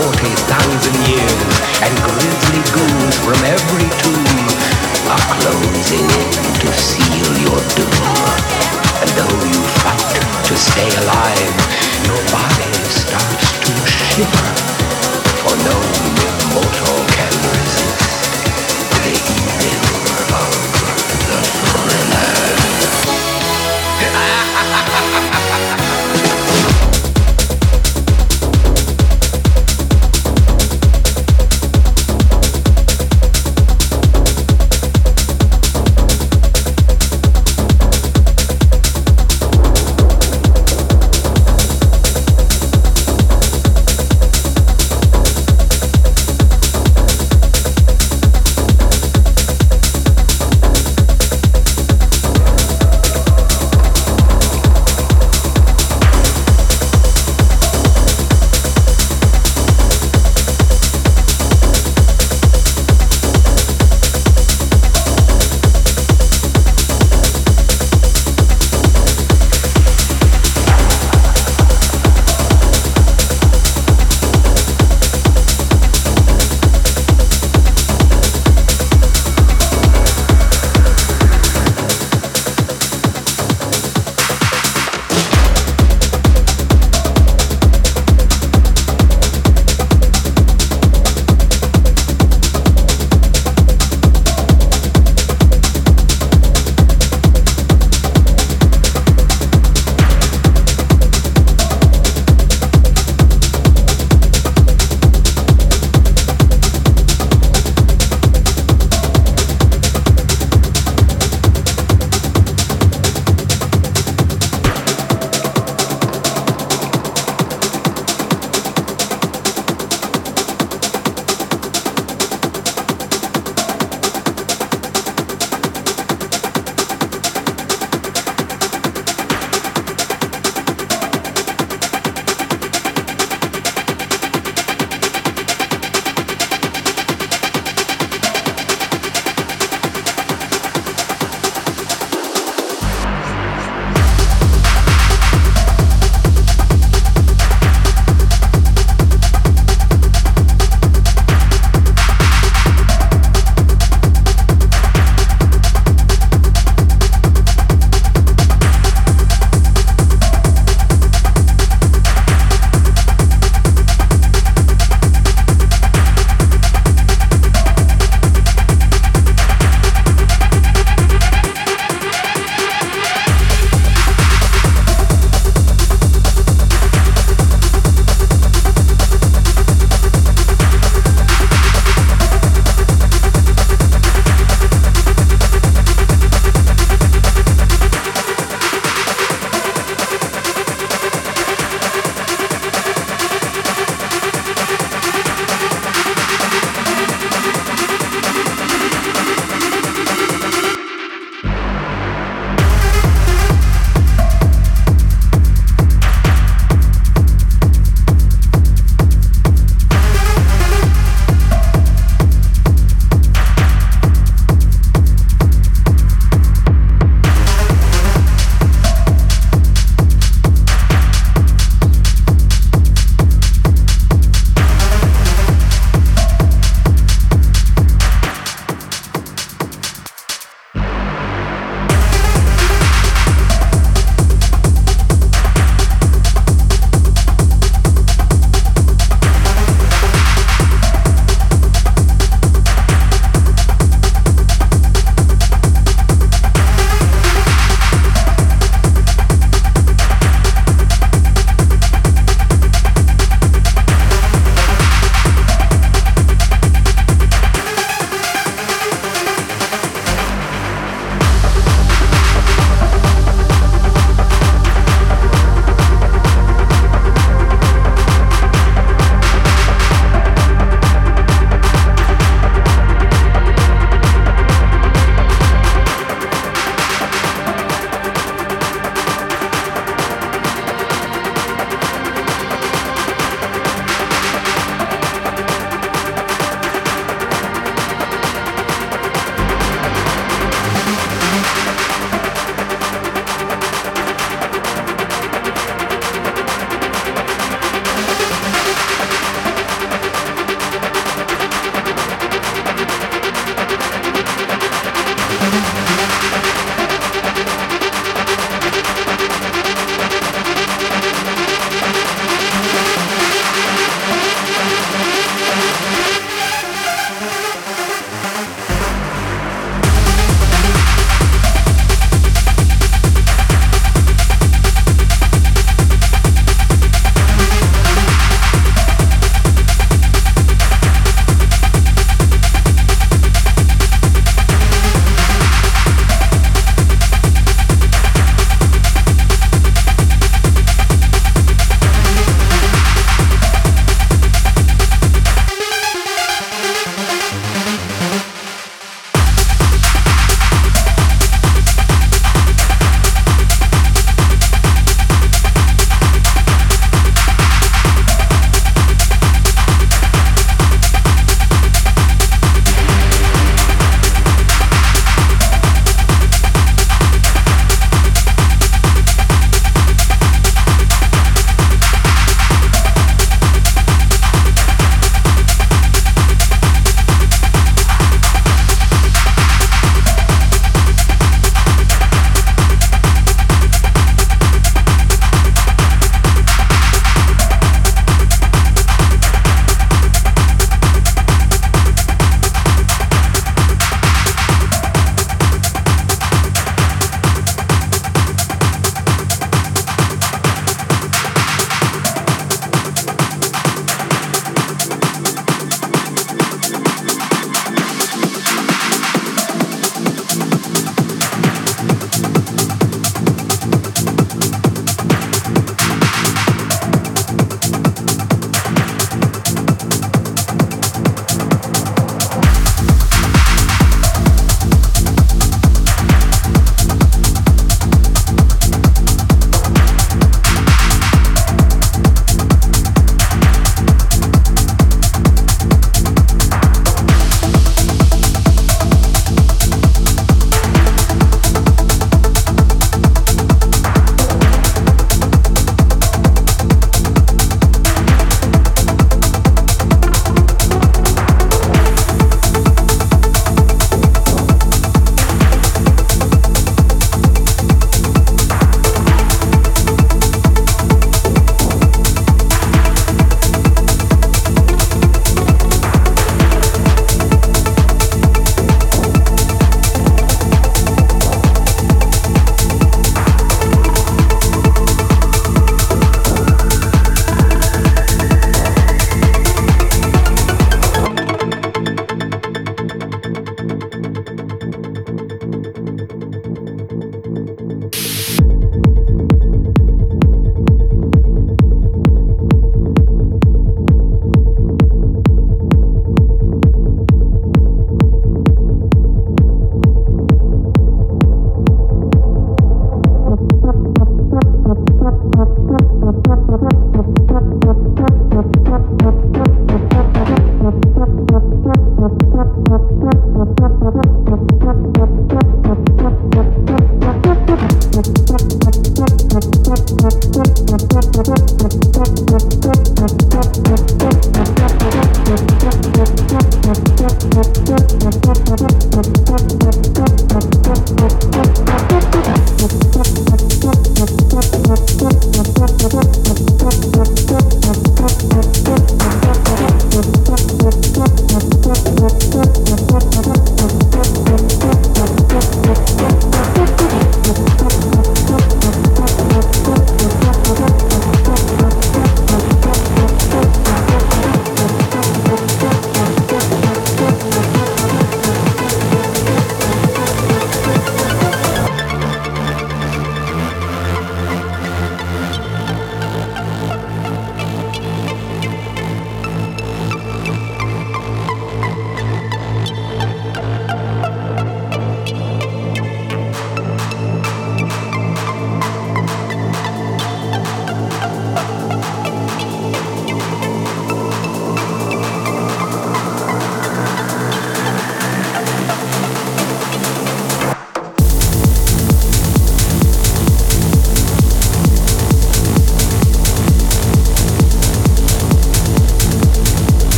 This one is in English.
40,000 years, and grisly goons from every tomb are closing in to seal your doom. And though you fight to stay alive, your body starts to shiver for no